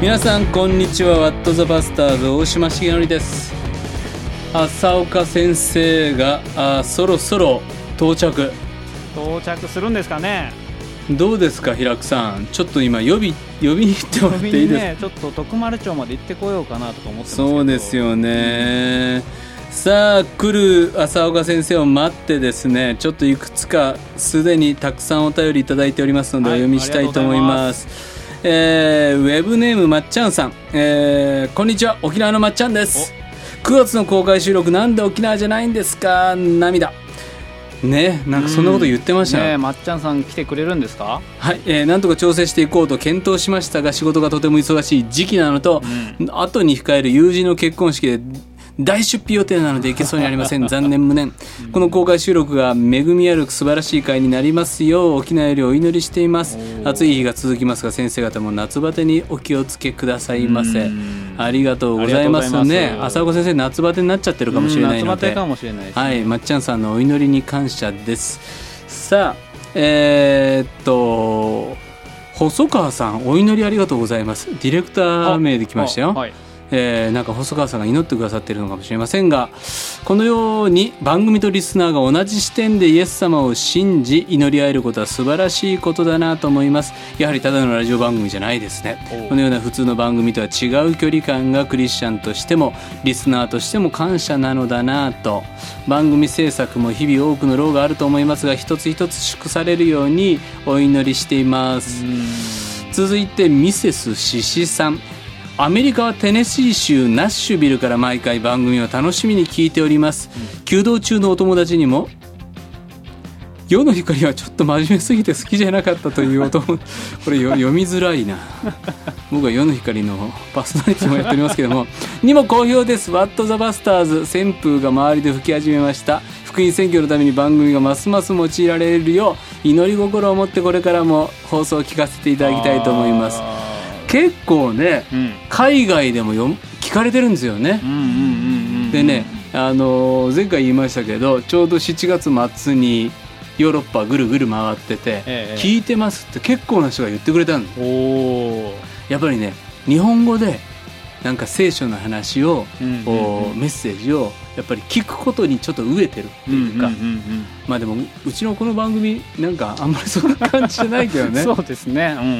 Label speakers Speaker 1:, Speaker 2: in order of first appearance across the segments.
Speaker 1: 皆さんこんにちは。ワットザバスターズ大島重則です。浅岡先生があそろそろ到着。
Speaker 2: 到着するんですかね。
Speaker 1: どうですか平久さん。ちょっと今呼び呼びに行ってもらっていいですか、
Speaker 2: ね、ちょっと徳丸町まで行ってこようかなとか思って
Speaker 1: そうですよね、さあ来る浅岡先生を待ってですねちょっといくつかすでにたくさんお便りいただいておりますので、
Speaker 2: はい
Speaker 1: お読みしたいと思いますえーウェブネームまっちゃんさん、えーこんにちは。沖縄のまっちゃんです。9月の公開収録なんで沖縄じゃないんですか？涙。ねなんかそんなこと言ってました。よ、
Speaker 2: ねえまっちゃんさん来てくれるんですか？
Speaker 1: はい、えーなんとか調整していこうと検討しましたが仕事がとても忙しい時期なのと、後に控える友人の結婚式で大出費予定なので行けそうにありません。残念無念。この公開収録が恵みある素晴らしい会になりますよう沖縄よりお祈りしています。暑い日が続きますが先生方も夏バテにお気をつけくださいませ。
Speaker 2: うん。
Speaker 1: ありがとうございますね。浅岡先生夏バテになっちゃってるかもしれないので。
Speaker 2: うん夏バテかもしれないですね。
Speaker 1: はい、まっちゃんさんのお祈りに感謝です。さあ、えーっと、細川さん、お祈りありがとうございます。ディレクター名で来ましたよ。
Speaker 2: はい
Speaker 1: えーなんか細川さんが祈ってくださっているのかもしれませんがこのように番組とリスナーが同じ視点でイエス様を信じ祈り合えることは素晴らしいことだなと思います。やはりただのラジオ番組じゃないですねこのような普通の番組とは違う距離感がクリスチャンとしてもリスナーとしても感謝なのだなと。番組制作も日々多くの労があると思いますが一つ一つ祝されるようにお祈りしています。続いてミセスシシさん。アメリカはテネシー州ナッシュビルから毎回番組を楽しみに聞いております、弓道中のお友達にも世の光はちょっと真面目すぎて好きじゃなかったというお友 これよ読みづらいな。僕は世の光のパーソナリティもやっておりますけども。にも好評です「ワット・ザ・バスターズ」旋風が周りで吹き始めました。福音選挙のために番組がますます用いられるよう祈り心を持ってこれからも放送を聞かせていただきたいと思います。
Speaker 2: あ
Speaker 1: 結構ね
Speaker 2: ーうん。
Speaker 1: 海外でもよ聞かれてるんですよね。でね、あのー前回言いましたけどちょうど7月末にヨーロッパぐるぐる回ってて、
Speaker 2: ええ
Speaker 1: 聞いてますって結構な人が言ってくれたんですやっぱりね日本語でなんか聖書の話を、
Speaker 2: うん。
Speaker 1: こうメッセージをやっぱり聞くことにちょっと飢えてるっていうか、
Speaker 2: んんん
Speaker 1: まあでもうちのこの番組なんかあんまりそんな感じじゃないけどね。
Speaker 2: そうですね、うんう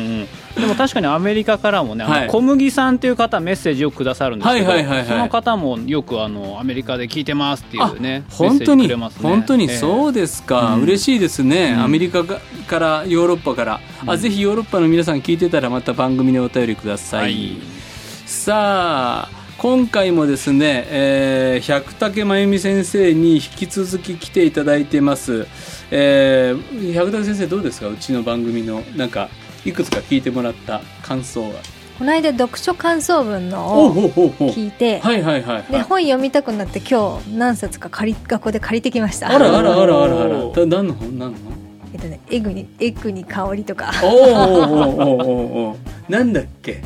Speaker 2: ん、でも確かにアメリカからもね、あの
Speaker 1: はい
Speaker 2: 小麦さんという方メッセージよくくださるんですけど、
Speaker 1: はいはいはいはい。
Speaker 2: その方もよくあのアメリカで聞いてますっていうね
Speaker 1: あ本当に、
Speaker 2: ね。
Speaker 1: 本当に
Speaker 2: ええ。
Speaker 1: そうですか、
Speaker 2: うん。
Speaker 1: 嬉しいですね、
Speaker 2: うん。
Speaker 1: アメリカかからヨーロッパから、あぜひヨーロッパの皆さん聞いてたらまた番組にお便りください、
Speaker 2: はい。
Speaker 1: さあ今回もですね、えー百武真由美先生に引き続き来ていただいてます、えー百武先生どうですか？うちの番組のなんかいくつか聞いてもらった感想は？
Speaker 3: この間読書感想文のを聞いて、
Speaker 1: はいはいはい、はい、
Speaker 3: で本読みたくなって今日何冊か借り学校で借りてきました。
Speaker 1: あらあらあらあらあら。だ何の本？何の本？
Speaker 3: えっとねエグにエグに香りとか。
Speaker 1: おーおーおーおーおーなんだっけ？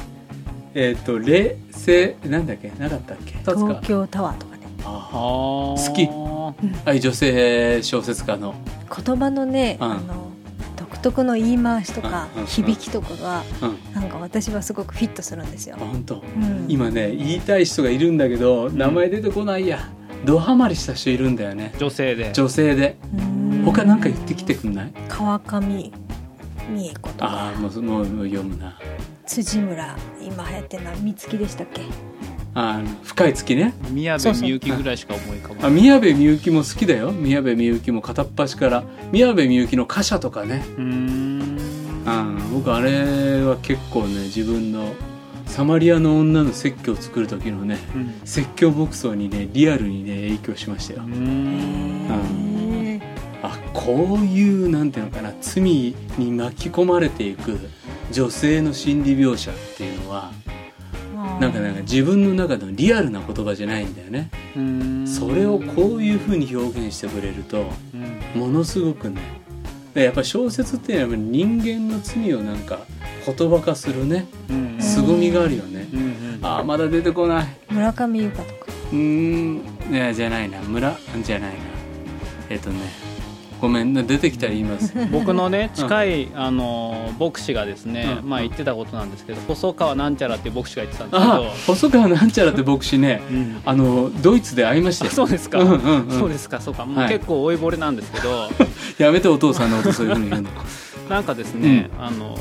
Speaker 1: えっ、と冷静なんだっけ？なかったっけ？
Speaker 3: 東京タワーとかね。
Speaker 1: あ
Speaker 2: あー。
Speaker 1: 好き。はい女性小説家の。
Speaker 3: 言葉のね、
Speaker 1: うん。
Speaker 3: あの独特の言い回しとか、
Speaker 1: うん。うん。
Speaker 3: 響きとかが
Speaker 1: うん。
Speaker 3: なんか私はすごくフィットするんですよ。
Speaker 1: あ、本当。
Speaker 3: うん、
Speaker 1: 今ね言いたい人がいるんだけど名前出てこないや。ドハマりした人いるんだよね。
Speaker 2: 女性で。
Speaker 1: 女性で。
Speaker 3: うん。
Speaker 1: 他なんか言ってきてくんない？
Speaker 3: 川上美恵子とか。
Speaker 1: ああもうもう読むな。
Speaker 3: 辻村今流行ってるのは美月でしたっけ？
Speaker 1: あの深い月ね。
Speaker 2: 宮部みゆきぐらいしか思い浮かばない。
Speaker 1: あ宮部みゆきも好きだよ。宮部みゆきも片っ端から。宮部みゆきの歌者とかね。
Speaker 2: うーん。
Speaker 1: うん、僕あれは結構ね自分のサマリアの女の説教を作る時のね
Speaker 2: うん。
Speaker 1: 説教牧草にねリアルにね影響しましたよ。
Speaker 2: うーん
Speaker 1: あこういうなんていうのかな罪に巻き込まれていく女性の心理描写っていうのはなんかなんか自分の中のリアルな言葉じゃないんだよね。それをこういう風に表現してくれると
Speaker 2: うん。
Speaker 1: ものすごくねでやっぱ小説っていうのは人間の罪をなんか言葉化するね
Speaker 2: うん
Speaker 1: 凄みがあるよね。あーまだ出てこない。
Speaker 3: 村上優香とか。
Speaker 1: うーん。いやじゃないな。村じゃないな。えっ、とねごごめんね出てきたら言います。
Speaker 2: 僕のね近い、あの牧師がですね、
Speaker 1: うん。
Speaker 2: まあ言ってたことなんですけど細川なんちゃらっていう牧師が言ってたんですけ
Speaker 1: あ
Speaker 2: ど
Speaker 1: 細川なんちゃらって牧師ね。
Speaker 2: うん。
Speaker 1: あのドイツで会いました
Speaker 2: そうですか、
Speaker 1: うんうんうん。
Speaker 2: そうですかそうか。もう
Speaker 1: はい。
Speaker 2: 結構老いぼれなんですけど、
Speaker 1: やめてお父さんのことそういうふうに言うの。
Speaker 2: なんかですね、あの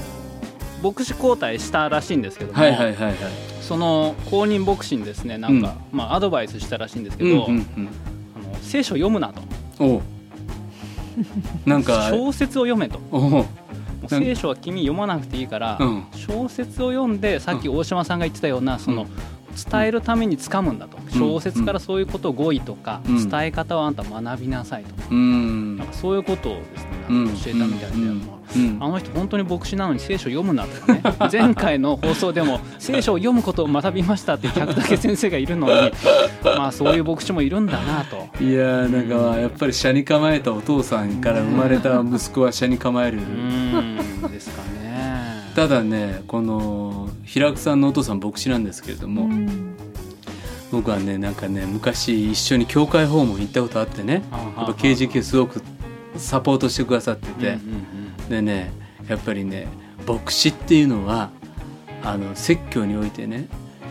Speaker 2: 牧師交代したらしいんですけども、
Speaker 1: はいはいはいはい。
Speaker 2: その公認牧師にですねなんか、まあ、アドバイスしたらしいんですけど、
Speaker 1: うんうん
Speaker 2: あの聖書を読むなと。
Speaker 1: うんおう なんか
Speaker 2: 小説を読めと。聖書は君読まなくていいから、
Speaker 1: うん。
Speaker 2: 小説を読んでさっき大島さんが言ってたようなその、伝えるために掴むんだと、小説からそういうことを語彙とか、
Speaker 1: うん。
Speaker 2: 伝え方をあんた学びなさいと、
Speaker 1: うん。
Speaker 2: なんかそういうことをですね教えたみたいで、
Speaker 1: うん。
Speaker 2: まあの人本当に牧師なのに聖書を読むなとかね。前回の放送でも聖書を読むことを学びましたって百武先生がいるのに まあそういう牧師もいるんだなと。
Speaker 1: いやーなんかやっぱり車に構えたお父さんから生まれた息子は車に構える
Speaker 2: うーんですかね。
Speaker 1: ただねこの平久さんのお父さん牧師なんですけれども、
Speaker 3: うん。
Speaker 1: 僕はねなんかね昔一緒に教会訪問行ったことあってね
Speaker 2: あ
Speaker 1: やっぱ KGK すごくサポートしてくださってて、
Speaker 2: うんうん
Speaker 1: でねやっぱりね牧師っていうのはあの説教においてね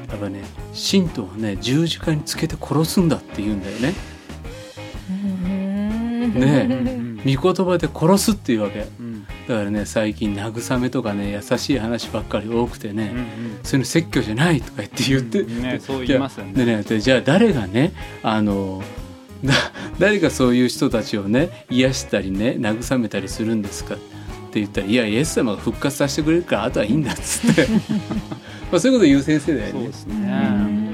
Speaker 1: やっぱね信徒をね十字架につけて殺すんだって言うんだよね。
Speaker 3: うん。
Speaker 1: ね御言葉で殺すっていうわけ。
Speaker 2: うん。
Speaker 1: だからね最近慰めとかね優しい話ばっかり多くてね、
Speaker 2: うんうん。
Speaker 1: そういうの説教じゃないとか言って言って、
Speaker 2: うんねそう言いますよね。
Speaker 1: でねでじゃあ誰がねあのだ 誰がそういう人たちをね癒したりね慰めたりするんですかって言ったら「いやイエス様が復活させてくれるからあとはいいんだ」っつって まあそういうこと言う先生だよね
Speaker 2: そうで。す
Speaker 3: う
Speaker 2: ね。
Speaker 3: ん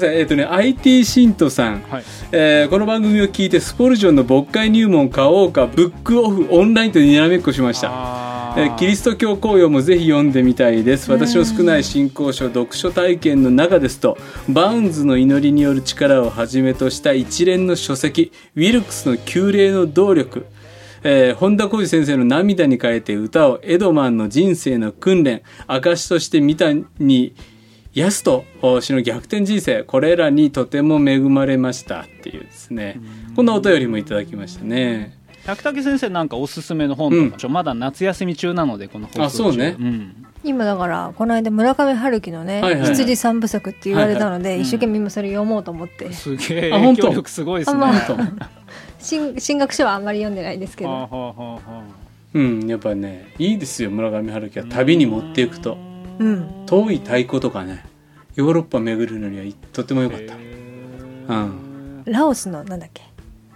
Speaker 1: えっ、とね IT 信徒さん、
Speaker 2: はい。
Speaker 1: えーこの番組を聞いてスポルジョンの牧会入門買おうかブックオフオンラインとにらめっこしました。
Speaker 2: あ
Speaker 1: えーキリスト教公用もぜひ読んでみたいです私の少ない信仰書読書体験の中ですとバウンズの祈りによる力をはじめとした一連の書籍ウィルクスの旧霊の動力えー本田浩二先生の涙に変えて歌をエドマンの人生の訓練証として見たにヤスと氏の逆転人生これらにとても恵まれましたっていうですね。こんなお便りもいただきましたね。
Speaker 2: 百武先生なんかおすすめの本とか、ちょまだ夏休み中なのでこの放送中。
Speaker 1: あそうね。
Speaker 2: ん。
Speaker 3: 今だからこの間村上春樹のね
Speaker 1: はいはい。
Speaker 3: 羊三部作って言われたので、
Speaker 2: いはい。
Speaker 3: 一生懸命今それ読もうと思って、
Speaker 2: すげえ。
Speaker 1: あ本当？
Speaker 2: 影響力すごいですね。
Speaker 3: あまあ
Speaker 1: 本
Speaker 3: 新新学書はあんまり読んでないですけど、
Speaker 2: はあはあはあは
Speaker 1: うん、やっぱねいいですよ村上春樹は。旅に持っていくと。
Speaker 3: うん。
Speaker 1: 遠い太鼓とかねヨーロッパ巡るのにはとても良かった。
Speaker 2: へ
Speaker 1: うん。
Speaker 3: ラオスのなんだっけ？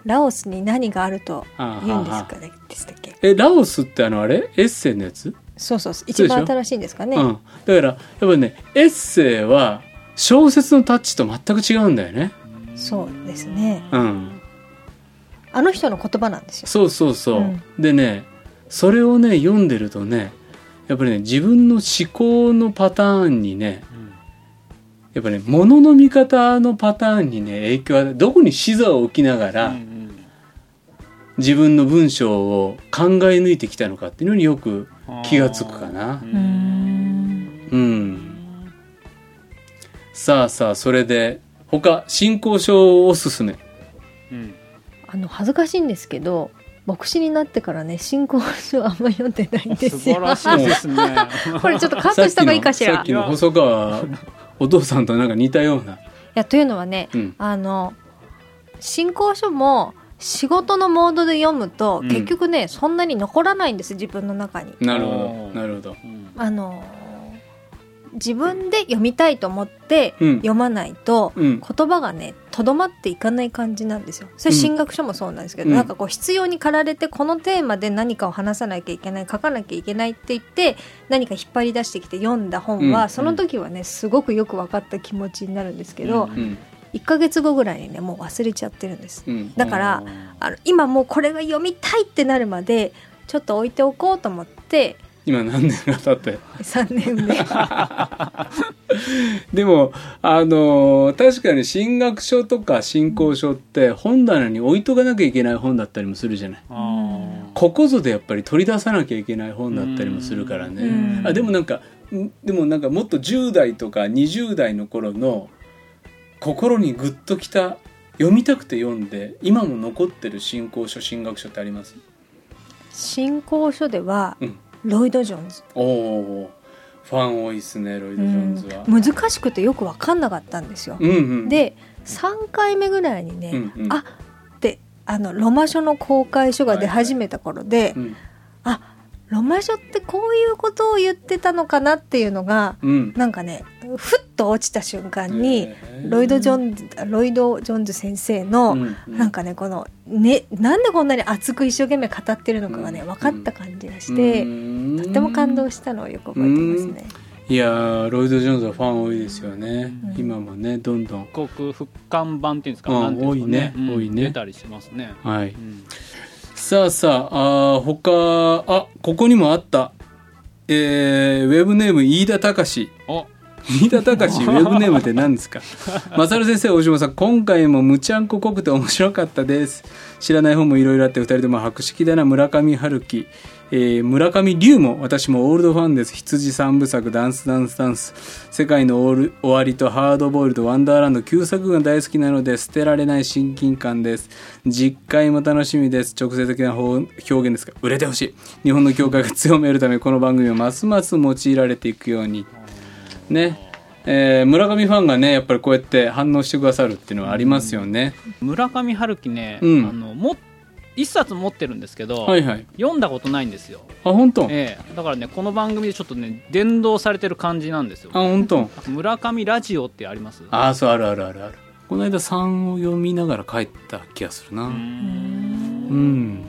Speaker 3: ラオスに何があると
Speaker 1: あ
Speaker 3: 言うんですかね？でしたっけ？
Speaker 1: えラオスってあのあれ？エッセイのやつ、
Speaker 3: そうそう一番新しいんですかね、
Speaker 1: うん。だからやっぱりねエッセイは小説のタッチと全く違うんだよね。
Speaker 3: そうですね。
Speaker 1: うん
Speaker 3: あの人の言葉なんですよ。
Speaker 1: そうそうそう、
Speaker 3: うん。
Speaker 1: でねそれをね読んでるとねやっぱりね自分の思考のパターンにねやっぱね物の見方のパターンにね影響はどこに視座を置きながら、
Speaker 2: うんうん。
Speaker 1: 自分の文章を考え抜いてきたのかっていうのによく気がつくかな。
Speaker 2: う。
Speaker 3: ん。
Speaker 1: うん。さあさあそれで他進行書おすすめ。
Speaker 2: うん
Speaker 3: あの恥ずかしいんですけど牧師になってからね進行書あんま読んでないんですよ
Speaker 2: 素晴らしいですね。
Speaker 3: これちょっとカットした方がいいかしら
Speaker 1: さっきのさっきの細川お父さんとなんか似たような。
Speaker 3: いやというのはね
Speaker 1: うん。
Speaker 3: あの進行書も仕事のモードで読むと、
Speaker 2: うん
Speaker 3: 結局ねそんなに残らないんです自分の中に
Speaker 1: なるほ
Speaker 2: お
Speaker 1: ど
Speaker 2: ー
Speaker 1: なるほど。
Speaker 2: うん
Speaker 3: あの自分で読みたいと思って
Speaker 1: うん。
Speaker 3: 読まないと、
Speaker 1: うん。
Speaker 3: 言葉がねとどまっていかない感じなんですよ。それ
Speaker 1: うん。
Speaker 3: 進学書もそうなんですけど、
Speaker 1: うん。
Speaker 3: なんかこう必要に駆られてこのテーマで何かを話さなきゃいけない書かなきゃいけないって言って何か引っ張り出してきて読んだ本は、
Speaker 1: うん。
Speaker 3: その時はねすごくよく分かった気持ちになるんですけど、
Speaker 2: うん。
Speaker 1: うん。
Speaker 3: 1ヶ月後ぐらいにねもう忘れちゃってるんです。
Speaker 1: うん。
Speaker 3: だからあの今もうこれが読みたいってなるまでちょっと置いておこうと思って
Speaker 1: 今何年が経って
Speaker 3: ？3年目。
Speaker 1: でもあの確かに進学書とか進行書って本棚に置いとかなきゃいけない本だったりもするじゃない。ここぞでやっぱり取り出さなきゃいけない本だったりもするからね、
Speaker 3: うん。
Speaker 1: あでもなんかんでもなんかもっと10代とか20代の頃の心にグッときた読みたくて読んで今も残ってる新興書進学書ってあります？
Speaker 3: 新興書では、
Speaker 1: うん
Speaker 3: ロイド・ジョーンズ、
Speaker 1: おおファン多いですねロイド・ジョーンズは。
Speaker 3: うん。難しくてよく分かんなかったんですよ、
Speaker 1: うんうん、
Speaker 3: で3回目ぐらいにね、
Speaker 1: うんうん。
Speaker 3: あってあのロマ書の公開書が出始めた頃で、
Speaker 1: うん。
Speaker 3: あロマ書ってこういうことを言ってたのかなっていうのが
Speaker 1: うん、
Speaker 3: なんかねふっと落ちた瞬間に、ロイド・ジョンズロイド・ジョーンズ先生の、
Speaker 1: うんうん。
Speaker 3: なんかねこのねなんでこんなに熱く一生懸命語ってるのかがね
Speaker 1: うん。
Speaker 3: 分かった感じがして、
Speaker 1: うん。
Speaker 3: とっても感動したのをよく覚えてますね。
Speaker 1: いやーロイド・ジョーンズはファン多いですよね、
Speaker 3: うん。
Speaker 1: 今もねどんどん。
Speaker 2: 国復刊版っていうんですか、
Speaker 1: うん
Speaker 2: なんていうんですかね。
Speaker 1: 多いね。多いね。
Speaker 2: 出たりしますね、
Speaker 1: はい。
Speaker 2: うん
Speaker 1: さあさああ他あここにもあった。えー、ウェブネーム飯田隆。
Speaker 2: あ
Speaker 1: 飯田隆ウェブネームって何ですか？マサル先生大島さん今回もむちゃんこ濃くて面白かったです。知らない本もいろいろあって二人とも博識だな村上春樹。えー村上龍も私もオールドファンです。羊三部作ダンスダンスダンス。世界のオール終わりとハードボイルドワンダーランド旧作が大好きなので捨てられない親近感です。実回も楽しみです。直接的な方表現ですが売れてほしい。日本の教会が強めるためこの番組をますます用いられていくようにね。えー村上ファンがねやっぱりこうやって反応してくださるっていうのはありますよね、
Speaker 2: 村上春樹ね、
Speaker 1: うん。
Speaker 2: あのも一冊持ってるんですけど、
Speaker 1: はいはい。
Speaker 2: 読んだことないんですよ、
Speaker 1: あ本当、
Speaker 2: ええ。だからねこの番組でちょっとね伝道されてる感じなんですよ。
Speaker 1: あ本当？
Speaker 2: 村上ラジオってあります？
Speaker 1: ああそうあるあるあるある。この間3を読みながら帰った気がするな。
Speaker 2: うーん。
Speaker 1: うん。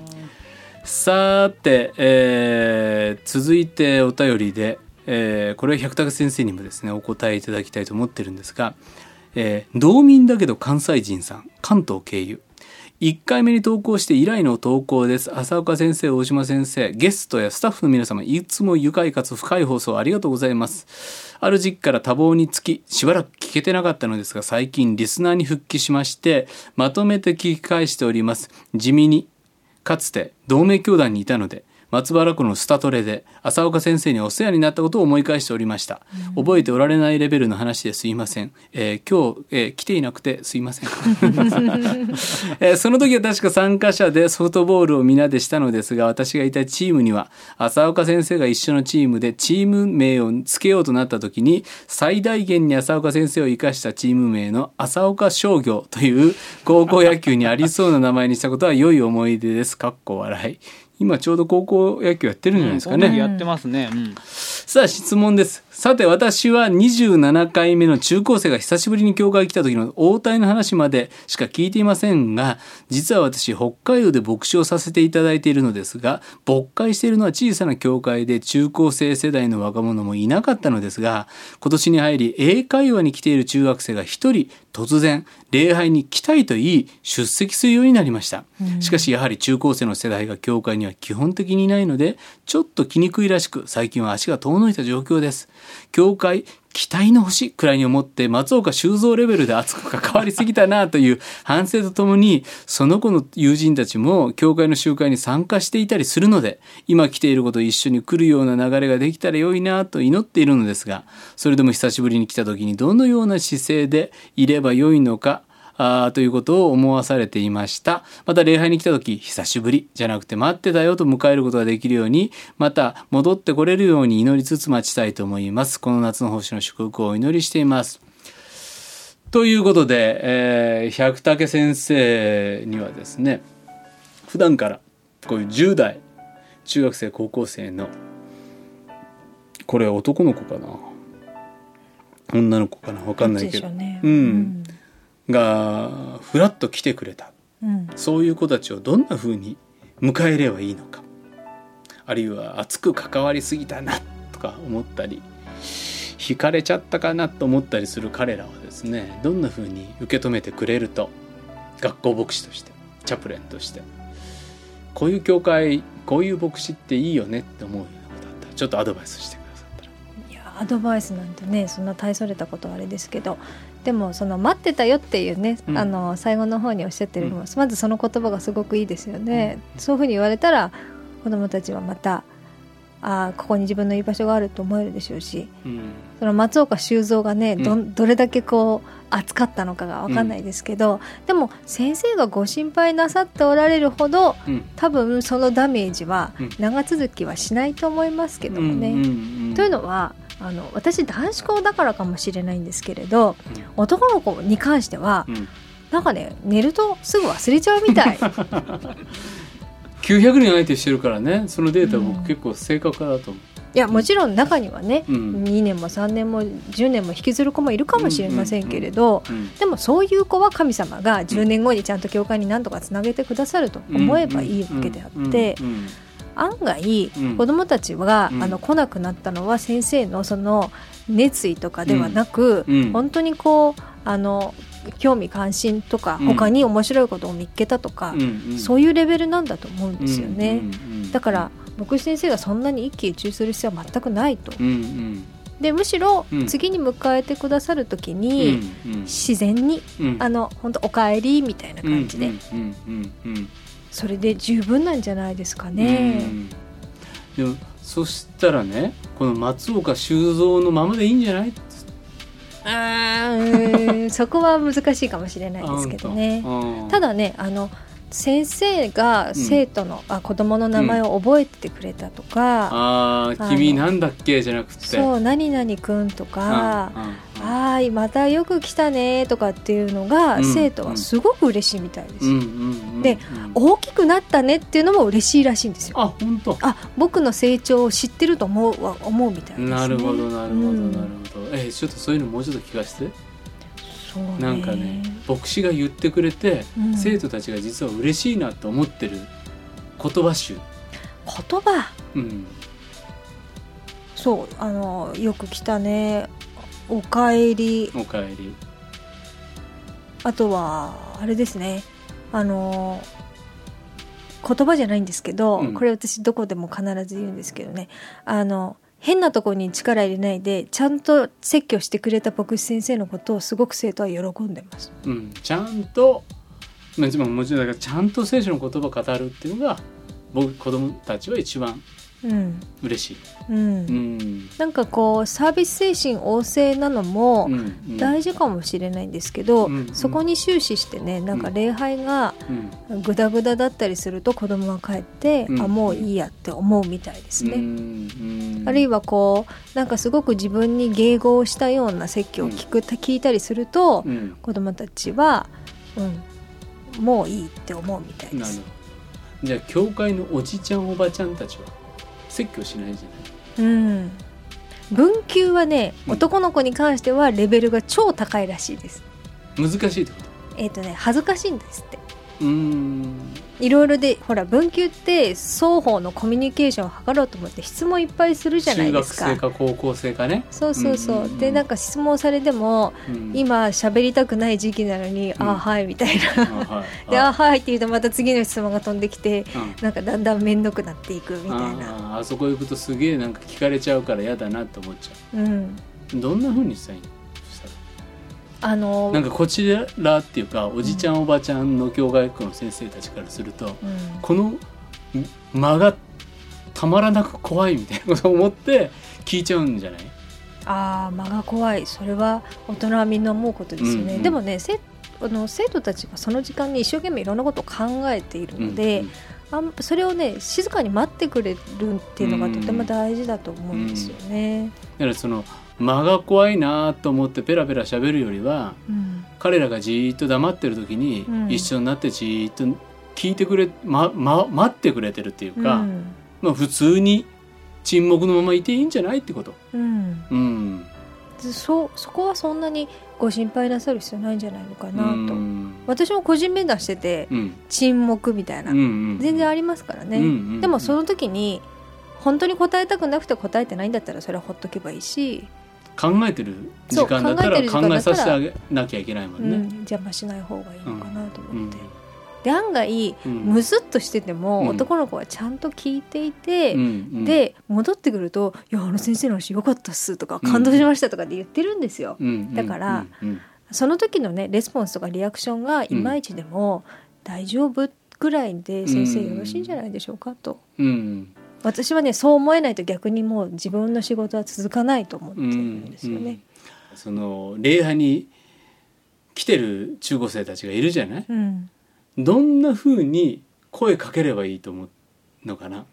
Speaker 1: さて、えー続いてお便りで、えーこれは百武先生にもですねお答えいただきたいと思ってるんですが、えー道民だけど関西人さん関東経由。1回目に投稿して以来の投稿です。浅岡先生大島先生ゲストやスタッフの皆様いつも愉快かつ深い放送ありがとうございます。ある時期から多忙につきしばらく聞けてなかったのですが最近リスナーに復帰しましてまとめて聞き返しております。地味にかつて同盟教団にいたので松原湖のスタトレで浅岡先生にお世話になったことを思い返しておりました、覚えておられないレベルの話ですいません、えー今日、えー来ていなくてすいません、えーその時は確か参加者でソフトボールを皆でしたのですが私がいたチームには浅岡先生が一緒のチームでチーム名を付けようとなった時に最大限に浅岡先生を生かしたチーム名の浅岡商業という高校野球にありそうな名前にしたことは良い思い出です。かっこ笑い。今ちょうど高校野球やってるんじゃないですかね、
Speaker 2: うんやってますね、うん。
Speaker 1: さあ質問ですさて私は27回目の中高生が久しぶりに教会に来た時の応対の話までしか聞いていませんが実は私北海道で牧師をさせていただいているのですが牧会しているのは小さな教会で中高生世代の若者もいなかったのですが今年に入り英会話に来ている中学生が一人突然礼拝に来たいと言い出席するようになりましたしかしやはり中高生の世代が教会には基本的にいないのでちょっと来にくいらしく最近は足が遠のいた状況です教会期待の星くらいに思って松岡修造レベルで熱く関わりすぎたなという反省とともにその子の友人たちも教会の集会に参加していたりするので今来ていることと一緒に来るような流れができたら良いなと祈っているのですがそれでも久しぶりに来た時にどのような姿勢でいれば良いのかあーということを思わされていました。また礼拝に来た時久しぶりじゃなくて待ってたよと迎えることができるようにまた戻ってこれるように祈りつつ待ちたいと思います。この夏の星の祝福をお祈りしています。ということで、えー百武先生にはですね普段からこういう10代中学生高校生のこれ男の子かな女の子かな分かんないけど、
Speaker 3: どっちでしょうね。
Speaker 1: うんがふらっと来てくれた。
Speaker 3: うん。
Speaker 1: そういう子たちをどんな風に迎えればいいのか。あるいは熱く関わりすぎたなとか思ったり惹かれちゃったかなと思ったりする彼らはですねどんな風に受け止めてくれると。学校牧師としてチャプレンとして。こういう教会こういう牧師っていいよねって思うようなことあったらちょっとアドバイスして
Speaker 3: アドバイスなんてねそんな大それたことはあれですけどでもその待ってたよっていうね、
Speaker 1: うん。
Speaker 3: あの最後の方におっしゃってるのも、
Speaker 1: うん。
Speaker 3: まずその言葉がすごくいいですよね、そういうふうに言われたら子どもたちはまたあーここに自分の居場所があると思えるでしょうし
Speaker 1: うん。
Speaker 3: その松岡修造がねど,、
Speaker 1: うん。
Speaker 3: どれだけこう熱かったのかが分かんないですけど、でも先生がご心配なさっておられるほど
Speaker 1: うん。
Speaker 3: 多分そのダメージは
Speaker 1: うん。
Speaker 3: 長続きはしないと思いますけどもね。
Speaker 1: うんうんうん。
Speaker 3: というのはあの私男子校だからかもしれないんですけれど男の子に関しては
Speaker 1: うん。
Speaker 3: なんかね寝るとすぐ忘れちゃうみたい。
Speaker 1: 900人相手してるからね。そのデータ
Speaker 3: うん。
Speaker 1: 僕結構正確だと思
Speaker 3: いやもちろん中にはね、
Speaker 1: うん。
Speaker 3: 2年も3年も10年も引きずる子もいるかもしれませんけれど、
Speaker 1: う、うん
Speaker 3: でもそういう子は神様が10年後にちゃんと教会に何とかつなげてくださると思えばいいわけであって
Speaker 1: うんうん
Speaker 3: 案外
Speaker 1: うん。
Speaker 3: 子どもたちが
Speaker 1: うん。
Speaker 3: あの来なくなったのは先生のその熱意とかではなく
Speaker 1: うん。
Speaker 3: 本当にこうあの興味関心とか
Speaker 1: うん。
Speaker 3: 他に面白いことを見っけたとか
Speaker 1: うん。うん。
Speaker 3: そういうレベルなんだと思うんですよね。
Speaker 1: うん。うん。うん。
Speaker 3: だから牧師先生がそんなに一喜一憂する必要は全くないと。
Speaker 1: うん。うん。
Speaker 3: でむしろ
Speaker 1: うん。
Speaker 3: 次に迎えてくださる時に
Speaker 1: うん。うん。
Speaker 3: 自然に
Speaker 1: うん。
Speaker 3: あの本当おかえりみたいな感じでそれで十分なんじゃないですか
Speaker 1: う
Speaker 3: ね。
Speaker 1: ん。でもそしたらねこの松岡修造のままでいいんじゃない？
Speaker 3: あーうん。そこは難しいかもしれないですけどね。た
Speaker 1: だ
Speaker 3: だねあの先生が生徒の、あ子供の名前を覚えててくれたとか、
Speaker 1: ああ君なんだっけじゃなくて。
Speaker 3: そう何々くんとか、
Speaker 1: うんうんうん。
Speaker 3: はーいまたよく来たねとかっていうのが、
Speaker 1: うん
Speaker 3: 生徒はすごく嬉しいみたいですで大きくなったねっていうのも嬉しいらしいんですよ。
Speaker 1: あ本当？
Speaker 3: あ僕の成長を知ってると思うは思うみたいですね。
Speaker 1: なるほどなるほど
Speaker 3: うん。
Speaker 1: なるほど、えちょっとそういうのもうちょっと聞かせてなんかね牧師が言ってくれて、
Speaker 3: うん。
Speaker 1: 生徒たちが実は嬉しいなと思ってる言葉集。
Speaker 3: 言葉？
Speaker 1: うん。
Speaker 3: そうあのよく来たね。おかえり。
Speaker 1: おかえり。
Speaker 3: あとはあれですね。あの言葉じゃないんですけど、
Speaker 1: うん。
Speaker 3: これ私どこでも必ず言うんですけどね。あの変なとこに力入れないでちゃんと説教してくれた牧師先生のことをすごく生徒は喜んでます。
Speaker 1: うん、ちゃんとまあもちろんだけどちゃんと聖書の言葉を語るっていうのが僕子供たちは一番
Speaker 3: うん。
Speaker 1: 嬉しい。
Speaker 3: うん。
Speaker 1: うん。
Speaker 3: なんかこうサービス精神旺盛なのも
Speaker 1: うんうん。
Speaker 3: 大事かもしれないんですけど、
Speaker 1: うん
Speaker 3: そこに終始してねなんか礼拝が
Speaker 1: うん。
Speaker 3: グダグダだったりすると子供は帰って、
Speaker 1: うん。
Speaker 3: あもういいやって思うみたいですね。
Speaker 1: うん
Speaker 3: あるいはこうなんかすごく自分に迎合したような説教を聞く、聞いたりすると、
Speaker 1: うん。
Speaker 3: 子供たちは、うん、もういいって思うみたいです。
Speaker 1: じゃあ教会のおじちゃんおばちゃんたちは？説教しないじゃ
Speaker 3: うん、文級はね
Speaker 1: うん
Speaker 3: 男の子に関してはレベルが超高いらしいです。
Speaker 1: ない難しいってこと？
Speaker 3: えっ、とね恥ずかしいんですって。
Speaker 1: うーん
Speaker 3: いろいろでほら文級って双方のコミュニケーションを図ろうと思って質問いっぱいするじゃないですか。
Speaker 1: 中学生。か高校生か。ね、
Speaker 3: そうそうそう,、
Speaker 1: うん。うんうん
Speaker 3: でなんか質問されても
Speaker 1: うん。
Speaker 3: 今喋りたくない時期なのに、
Speaker 1: うん。
Speaker 3: あはいみたい
Speaker 1: あ
Speaker 3: な
Speaker 1: はい。
Speaker 3: であはいって言うとまた次の質問が飛んできて
Speaker 1: うん。
Speaker 3: なんかだんだん面倒くなっていくみたいな。
Speaker 1: あそこ行くとすげえなんか聞かれちゃうから嫌だなって思っちゃ
Speaker 3: う。ん。
Speaker 1: うどんな風にしたらいいの？
Speaker 3: あの
Speaker 1: なんかこちらっていうかおじちゃんおばちゃんの教外学校の先生たちからすると
Speaker 3: うん。
Speaker 1: この間がたまらなく怖いみたいなことを思って聞いちゃうんじゃない？
Speaker 3: ああ間が怖い。それは大人はみんな思うことですよね、
Speaker 1: うんうん。
Speaker 3: でもねせあの生徒たちがその時間に一生懸命いろんなことを考えているので、
Speaker 1: うん
Speaker 3: あんそれをね静かに待ってくれるっていうのがとても大事だと思うんですよね。
Speaker 1: だからその間が怖いなと思ってペラペラ喋るよりは
Speaker 3: うん。
Speaker 1: 彼らがじーっと黙ってる時に
Speaker 3: うん。
Speaker 1: 一緒になってじーっと聞いてくれ、まま、待ってくれてるっていうか、
Speaker 3: うん。
Speaker 1: まあ普通に沈黙のままいていいんじゃないってこと。
Speaker 3: うん。
Speaker 1: うん。
Speaker 3: そそこはそんなにご心配なさる必要ないんじゃないのかなと、
Speaker 1: うん。
Speaker 3: 私も個人面談してて
Speaker 1: うん。
Speaker 3: 沈黙みたいな、
Speaker 1: うんうん。
Speaker 3: 全然ありますからね、
Speaker 1: うんうん。
Speaker 3: でもその時に本当に答えたくなくて答えてないんだったらそれはほっとけばいいし、
Speaker 1: 考えてる時間だったら
Speaker 3: 考え
Speaker 1: させてあげなきゃいけないも
Speaker 3: うんん
Speaker 1: ね。
Speaker 3: 邪魔しない方がいいのかなと
Speaker 1: うん
Speaker 3: 思って、で案外
Speaker 1: うん。
Speaker 3: むずっとしてても、
Speaker 1: うん。
Speaker 3: 男の子はちゃんと聞いていて、
Speaker 1: うんうん。
Speaker 3: で戻ってくると「いやあの先生の話よかったっす」とか「感動しました」とかって言ってるんですよ。
Speaker 1: うんうん
Speaker 3: だから
Speaker 1: うんうん。
Speaker 3: その時のねレスポンスとかリアクションがいまいちでも大丈夫ぐらいで先生よろしいんじゃないでしょうかと。
Speaker 1: うん
Speaker 3: 私はねそう思えないと逆にもう自分の仕事は続かないと思ってるんですよね。
Speaker 1: その礼拝に来てる中高生たちがいるじゃない、
Speaker 3: うん、
Speaker 1: どんな風に声かければいいと思うのかな？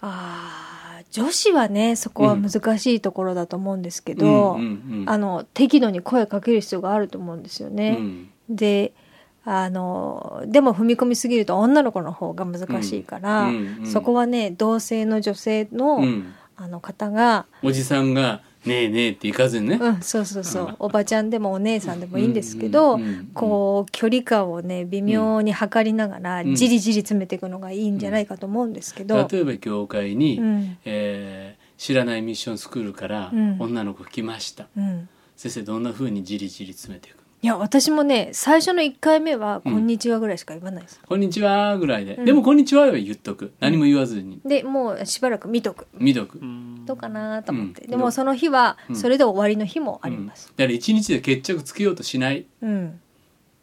Speaker 3: あー女子はねそこは難しいところだと思うんですけど、
Speaker 1: うんうんうん。
Speaker 3: あの適度に声かける必要があると思うんですよね。
Speaker 1: うん。
Speaker 3: であのでも踏み込みすぎると女の子の方が難しいから、
Speaker 1: うんうんうん。
Speaker 3: そこはね同性の女性の,、
Speaker 1: うん。
Speaker 3: あの方が
Speaker 1: おじさんが「ねえねえ」って行かずにね、
Speaker 3: うん、そうそうそう。おばちゃんでもお姉さんでもいいんですけど、こう距離感をね微妙に測りながら、
Speaker 1: うん。
Speaker 3: じりじり詰めていくのがいいんじゃないかと思うんですけど、
Speaker 1: 例えば教会に、
Speaker 3: うん。
Speaker 1: えー知らないミッションスクールから
Speaker 3: うん。
Speaker 1: 女の子来ました、
Speaker 3: うん、
Speaker 1: 先生どんな風にじりじり詰めていく？
Speaker 3: いや私もね最初の1回目は「
Speaker 1: うん。
Speaker 3: こんにちは」ぐらいしか言わないです、
Speaker 1: こんにちはぐらいで、
Speaker 3: うん。
Speaker 1: でもこんにちはは言っとく。何も言わずに。
Speaker 3: でもうしばらく見とく。
Speaker 1: 見とく、
Speaker 2: うん
Speaker 3: どうかなと思って、
Speaker 1: うん。
Speaker 3: でもその日は
Speaker 1: うん。
Speaker 3: それで終わりの日もあり
Speaker 1: うん。
Speaker 3: ます、
Speaker 1: だから一日で決着つけようとしない、
Speaker 3: うん。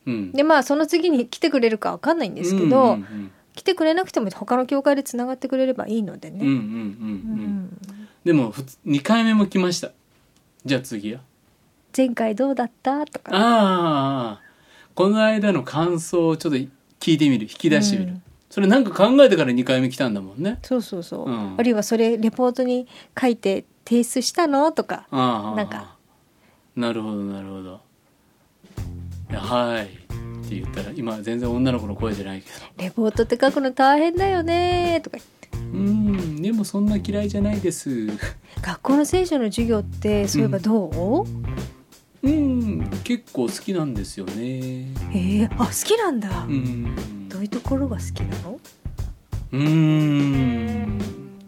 Speaker 1: うん、
Speaker 3: でまあその次に来てくれるかわかんないんですけど、
Speaker 1: うんうん
Speaker 3: 来てくれなくても他の教会でつながってくれればいいのでね、
Speaker 1: うんうんうんうん。う
Speaker 3: うんん
Speaker 1: でもふつ2回目も来ました。じゃあ次は？
Speaker 3: 前回どうだった？とか。
Speaker 1: ああこの間の感想をちょっと聞いてみる。引き出してみる、
Speaker 3: うん。
Speaker 1: それなんか考えてから2回目来たんだもんね。
Speaker 3: そうそうそう、
Speaker 1: うん。
Speaker 3: あるいはそれレポートに書いて提出したの？とか。
Speaker 1: ああ
Speaker 3: なんか。
Speaker 1: なるほどなるほど。はい。って言ったら今全然女の子の声じゃないけど。
Speaker 3: レポートって書くの大変だよねとか言って。
Speaker 1: うん。でもそんな嫌いじゃないです。
Speaker 3: 学校の聖書の授業ってそういえばどう、
Speaker 1: うん結構好きなんですよね。
Speaker 3: え。ー、あ好きなんだ、
Speaker 1: うん。
Speaker 3: どういうところが好きなの？
Speaker 1: うーん。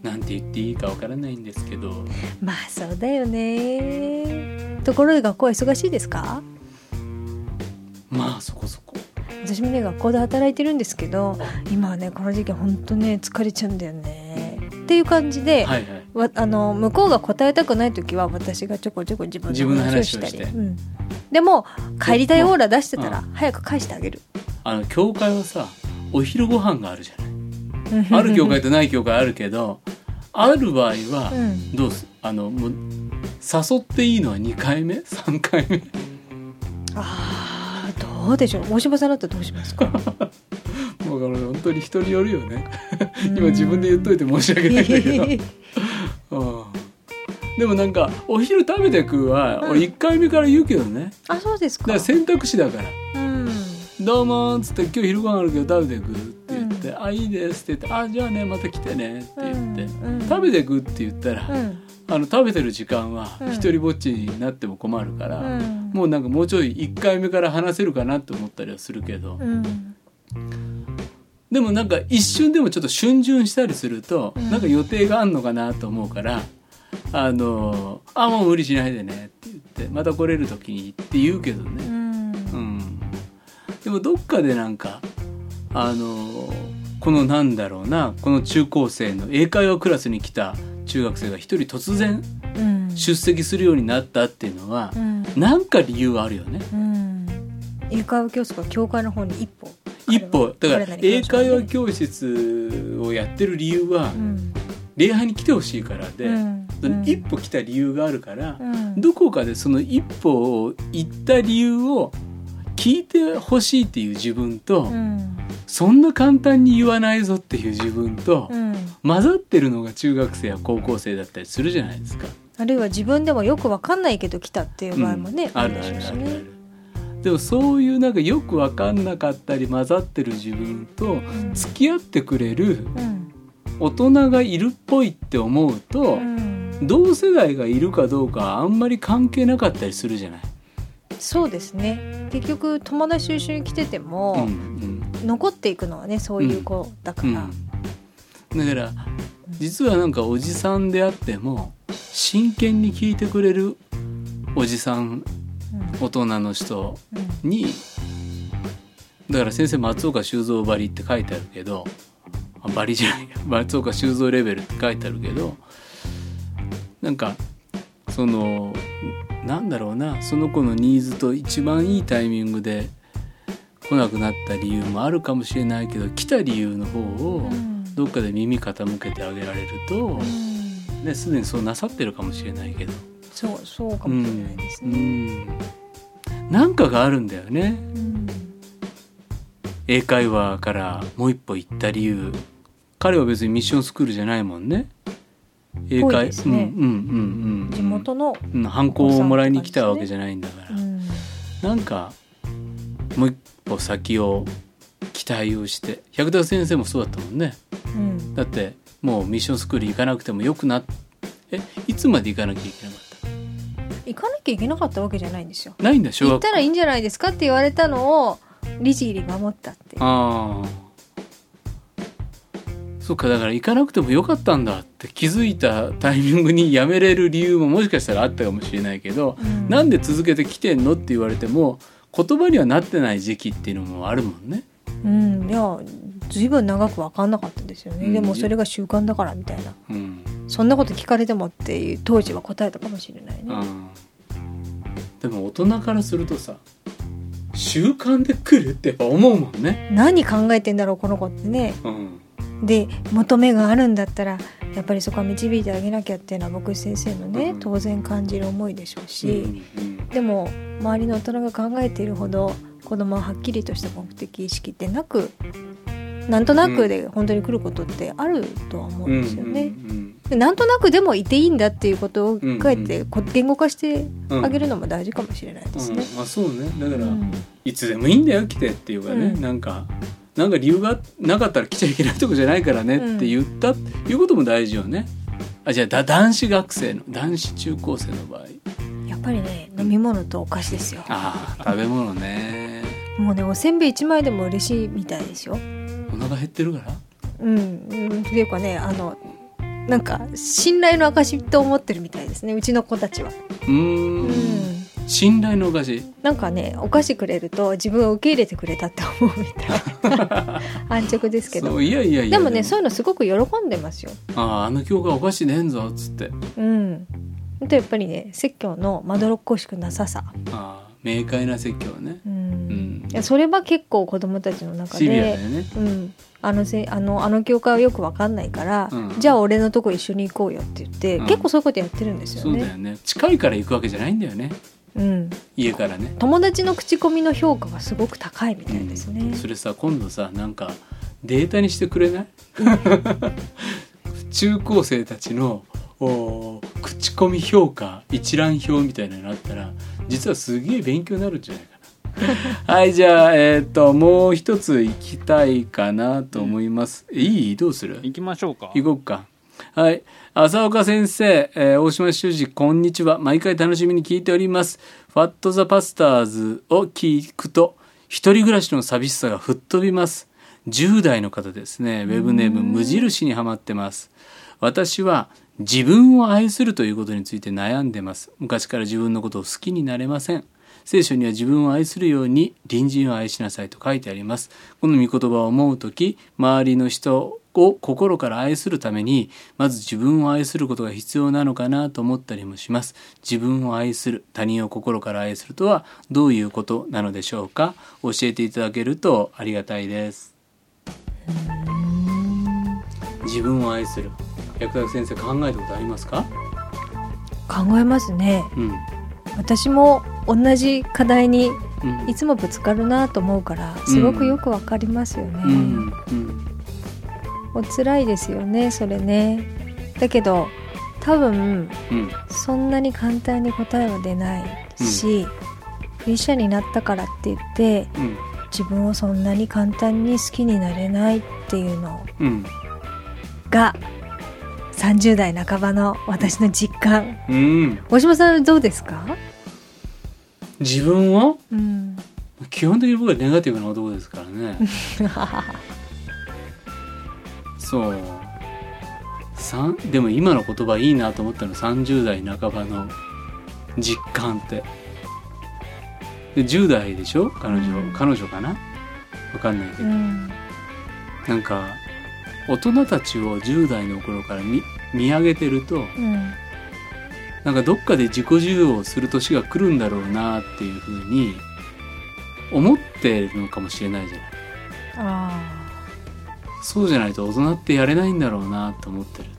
Speaker 1: なんて言っていいかわからないんですけど。
Speaker 3: まあそうだよね。ところで学校は忙しいですか？
Speaker 1: まあそこそこ。
Speaker 3: 私もね学校で働いてるんですけど今はねこの時期本当ね疲れちゃうんだよね。っていう感じで、
Speaker 1: はいはい
Speaker 3: わあの向こうが答えたくない時は私がちょこちょこ自分
Speaker 1: の
Speaker 3: の話をしたり。うん、でも帰りたいオーラ出してたら早く返してあげる、
Speaker 1: あの教会はさお昼ご飯があるじゃない。ある教会とない教会あるけどある場合は
Speaker 3: うん。
Speaker 1: どうすあのもう誘っていいのは2回目？3回目？
Speaker 3: ああどうでしょう。大島さんだったらどうしますか？
Speaker 1: もうこれ本当に人によるよね。今自分で言っといて申し訳ないんだけど、うん、でもなんかお昼食べて食うは
Speaker 3: うん。
Speaker 1: 俺1回目から言うけどね。
Speaker 3: あそうですか。
Speaker 1: だから選択肢だから。
Speaker 3: うん「
Speaker 1: どうも」っつって「今日昼ご飯あるけど食べてく?」って言って「
Speaker 3: う
Speaker 1: あいいです」って言って「あじゃあねまた来てね」って言って、
Speaker 3: うんうん
Speaker 1: 食べてくって言ったら、
Speaker 3: うん。
Speaker 1: あの食べてる時間は
Speaker 3: うん。
Speaker 1: 一人ぼっちになっても困るから、
Speaker 3: うん。
Speaker 1: もうなんかもうちょい1回目から話せるかなって思ったりはするけど、
Speaker 3: うん
Speaker 1: でもなんか一瞬でもちょっと逡巡したりすると、
Speaker 3: うん。
Speaker 1: なんか予定があんのかなと思うから「あのあもう無理しないでね」って言って「また来れる時に」って言うけど
Speaker 3: う
Speaker 1: ね、
Speaker 3: ん。
Speaker 1: うん。でもどっかでなんかあのこのなんだろうなこの中高生の英会話クラスに来た中学生が一人突然
Speaker 3: うん。
Speaker 1: 出席するようになったっていうのは
Speaker 3: う、ん。
Speaker 1: なんか理由はあるよね。
Speaker 3: うん。英会話教室が教会の方に一歩
Speaker 1: 一歩。だから英会話
Speaker 3: 日
Speaker 1: 教室をやってる理由は
Speaker 3: うん。
Speaker 1: 礼拝に来てほしいからで、一歩来た理由があるから、
Speaker 3: うん。
Speaker 1: どこかでその一歩を行った理由を聞いてほしいっていう自分と、
Speaker 3: うん。
Speaker 1: そんな簡単に言わないぞっていう自分と、
Speaker 3: うん。
Speaker 1: 混ざってるのが中学生や高校生だったりするじゃないですか。
Speaker 3: あるいは自分でもよくわかんないけど来たっていう場合もね、
Speaker 1: うん。あるあ
Speaker 3: でしょうしね。
Speaker 1: るあるある。でもそういうなんかよく分かんなかったり混ざってる自分と
Speaker 3: うん。
Speaker 1: 付き合ってくれる
Speaker 3: うん。
Speaker 1: 大人がいるっぽいって思うと、
Speaker 3: うん。
Speaker 1: 同世代がいるかどうかはあんまり関係なかったりするじゃない？
Speaker 3: そうですね。結局友達と一緒に来てて
Speaker 1: うん
Speaker 3: も、残っていくのはねそういう子だか
Speaker 1: うん。
Speaker 3: ら、
Speaker 1: だから実はなんかおじさんであっても真剣に聞いてくれるおじさん大人の人
Speaker 3: うん。
Speaker 1: にだから先生松岡修造ばりって書いてあるけどあばりじゃない 松岡修造レベルって書いてあるけどなんかそのなんだろうなその子のニーズと一番いいタイミングで来なくなった理由もあるかもしれないけど来た理由の方を
Speaker 3: うん。
Speaker 1: どっかで耳傾けてあげられると、
Speaker 3: うん。
Speaker 1: ね、すでにそうなさってるかもしれないけど、
Speaker 3: そうそうかもしれないです
Speaker 1: う
Speaker 3: ね。
Speaker 1: ん、なんかがあるんだよね。
Speaker 3: うん。
Speaker 1: 英会話からもう一歩行った理由。彼は別にミッションスクールじゃないもんね。英会
Speaker 3: ね
Speaker 1: うんうんうんうん。
Speaker 3: 地元の、
Speaker 1: うんハンコをもらいに来たわけじゃないんだから、
Speaker 3: うん。
Speaker 1: なんかもう一歩先を期待をして百田先生もそうだったもんね。
Speaker 3: うん。
Speaker 1: だってもうミッションスクール行かなくてもよくなっえいつまで行かなきゃいけなかっ
Speaker 3: 行かなきゃいけなかったわけじゃないんですよ。
Speaker 1: たないんだ小学校
Speaker 3: 行ったらいいんじゃないですかって言われたのを律儀に守ったって。
Speaker 1: ああそっかだから行かなくてもよかったんだって気づいたタイミングにやめれる理由ももしかしたらあったかもしれないけど、
Speaker 3: うん
Speaker 1: なんで続けてきてんのって言われても言葉にはなってない時期っていうのもあるもんね。
Speaker 3: うん、いや、ずいぶん長く分かんなかったですよね。
Speaker 1: うん
Speaker 3: でもそれが習慣だからみたいな。
Speaker 1: うん
Speaker 3: そんなこと聞かれてもっていう当時は答えたかもしれないね。
Speaker 1: うんでも大人からするとさ習慣で来るってやっぱ思うもんね。
Speaker 3: 何考えてんだろうこの子ってね。
Speaker 1: うん
Speaker 3: で求めがあるんだったらやっぱりそこは導いてあげなきゃっていうのは僕先生のね、
Speaker 1: うん
Speaker 3: 当然感じる思いでしょうし、
Speaker 1: うんうん
Speaker 3: でも周りの大人が考えているほど子供ははっきりとした目的意識ってなくなんとなくで本当に来ることってあるとは思うんですよね。
Speaker 1: うん
Speaker 3: でなんとなくでもいていいんだっていうことを
Speaker 1: うん
Speaker 3: 書いてこ言語化して
Speaker 1: うん
Speaker 3: あげるのも大事かもしれないですね。
Speaker 1: うん。あそうね。だから、
Speaker 3: うん。
Speaker 1: いつでもいいんだよ来てっていうかね、
Speaker 3: うん。
Speaker 1: なんかなんか理由がなかったら来ちゃいけないとこじゃないからねって言った、いうことも大事よね。あじゃあだ男子学生の男子中高生の場合。
Speaker 3: やっぱりね飲み物とお菓子ですよ。
Speaker 1: ああ食べ物ね。
Speaker 3: もうねおせんべい1枚でも嬉しいみたいですよ。
Speaker 1: お腹減ってるから？
Speaker 3: うん、うん、っていうかねあのなんか信頼の証と思ってるみたいですね。うちの子たちは。
Speaker 1: うーん。
Speaker 3: うん。
Speaker 1: 信頼のお菓子
Speaker 3: なんかねお菓子くれると自分を受け入れてくれたって思うみたい 安直ですけど。
Speaker 1: いやいやいや。
Speaker 3: でもねそういうのすごく喜んでますよ。
Speaker 1: あああの教科お菓子ねえんぞっつって。
Speaker 3: うん。あとやっぱりね説教のまどろっこしくなささ。
Speaker 1: ああ明快な説教ね。
Speaker 3: うん。
Speaker 1: うん。
Speaker 3: いやそれは結構子供たちの中
Speaker 1: シビアだ
Speaker 3: で。
Speaker 1: よね。
Speaker 3: うん、あのせあのあの教会はよくわかんないから、
Speaker 1: うん。
Speaker 3: じゃあ俺のとこ一緒に行こうよって言って、
Speaker 1: うん。
Speaker 3: 結構そういうことやってるんですよね。
Speaker 1: そうだよね。近いから行くわけじゃないんだよね。
Speaker 3: うん、
Speaker 1: 家からね。
Speaker 3: 友達の口コミの評価がすごく高いみたいですね。
Speaker 1: それさ今度さなんかデータにしてくれない？中高生たちの口コミ評価一覧表みたいなのがあったら実はすげえ勉強になるんじゃないかな はいじゃあえーっともう一つ行きたいかなと思います、いい？どうする？
Speaker 2: 行きましょうか
Speaker 1: 行こうか。はい。浅岡先生、えー大島修司、こんにちは。毎回楽しみに聞いております。ファット・ザ・パスターズを聞くと、一人暮らしの寂しさが吹っ飛びます。10代の方ですね。ウェブネーム、無印にハマってます。私は、自分を愛するということについて悩んでます。昔から自分のことを好きになれません。聖書には自分を愛するように隣人を愛しなさいと書いてあります。この御言葉を思うとき、周りの人を心から愛するために、まず自分を愛することが必要なのかなと思ったりもします。自分を愛する、他人を心から愛するとはどういうことなのでしょうか？教えていただけるとありがたいです。自分を愛する。薬学先生考えたことありますか？
Speaker 3: 考えますね。
Speaker 1: うん。
Speaker 3: 私も同じ課題に
Speaker 1: うん
Speaker 3: いつもぶつかるなと思うからすごくよくわかりますよね。
Speaker 1: うん。うん。
Speaker 3: お辛いですよねそれね。だけど多分
Speaker 1: うん。
Speaker 3: そんなに簡単に答えは出ないし、クリスチャンになったからって言って
Speaker 1: うん。
Speaker 3: 自分をそんなに簡単に好きになれないっていうの
Speaker 1: うん。
Speaker 3: が30代半ばの私の実感
Speaker 1: うん。
Speaker 3: 大島さんはどうですか、
Speaker 1: 自分を？
Speaker 3: うん、
Speaker 1: 基本的に僕はネガティブな男ですからね。そう。でも今の言葉いいなと思ったの30代半ばの実感って。で10代でしょ？彼女、
Speaker 3: うん。
Speaker 1: 彼女かな？わかんないけど、
Speaker 3: うん。
Speaker 1: なんか大人たちを10代の頃から見見上げてると
Speaker 3: うん。
Speaker 1: なんかどっかで自己需要をする年が来るんだろうなっていうふうに思ってるのかもしれないじゃない。
Speaker 3: あ
Speaker 1: そうじゃないと大人ってやれないんだろうなと思ってる。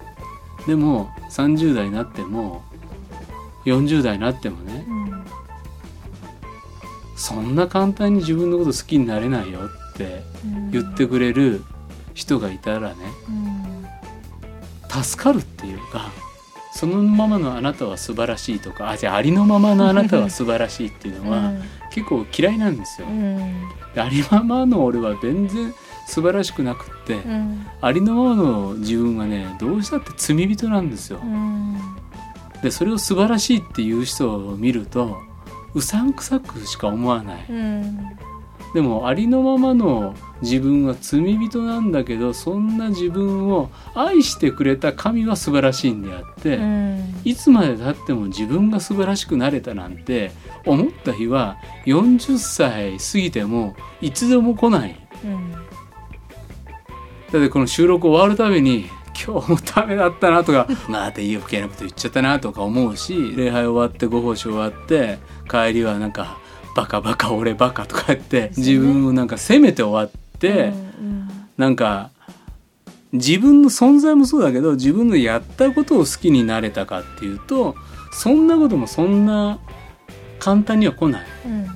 Speaker 1: でも30代になっても40代になってもね
Speaker 3: うん。
Speaker 1: そんな簡単に自分のこと好きになれないよって言ってくれる人がいたらね
Speaker 3: うん。
Speaker 1: 助かるっていうかそのままのあなたは素晴らしいとかあじゃあありのままのあなたは素晴らしいっていうのは結構嫌いなんですよ。ありのままの俺は全然素晴らしくなくって、
Speaker 3: うん。
Speaker 1: ありのままの自分はねどうしたって罪人なんですよ。
Speaker 3: う。ん。
Speaker 1: でそれを素晴らしいっていう人を見るとうさんくさくしか思わない。
Speaker 3: うん
Speaker 1: でもありのままの自分は罪人なんだけどそんな自分を愛してくれた神は素晴らしいんであって、
Speaker 3: うん
Speaker 1: いつまでたっても自分が素晴らしくなれたなんて思った日は40歳過ぎてもいつでも来ない。
Speaker 3: うん
Speaker 1: だってこの収録終わるたびに今日もダメだったなとかまたいい余計なこと言っちゃったなとか思うし礼拝終わってご奉仕終わって帰りはなんかバカバカ俺バカとか言って自分をなんか責めて終わって、
Speaker 3: うん
Speaker 1: なんか自分の存在もそうだけど自分のやったことを好きになれたかっていうとそんなこともそんな簡単には来ない。
Speaker 3: うん。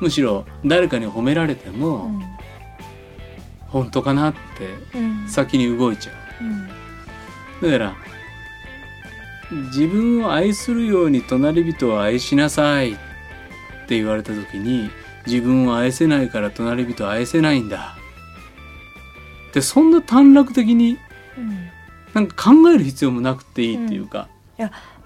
Speaker 1: むしろ誰かに褒められて
Speaker 3: う
Speaker 1: も、
Speaker 3: ん。
Speaker 1: 本当かなって
Speaker 3: うん。
Speaker 1: 先に動いちゃう。
Speaker 3: うん。
Speaker 1: だから自分を愛するように隣人を愛しなさいって言われた時に自分を愛せないから隣人を愛せないんだ。でそんな短絡的に
Speaker 3: うん。
Speaker 1: なんか考える必要もなくていいっていうか、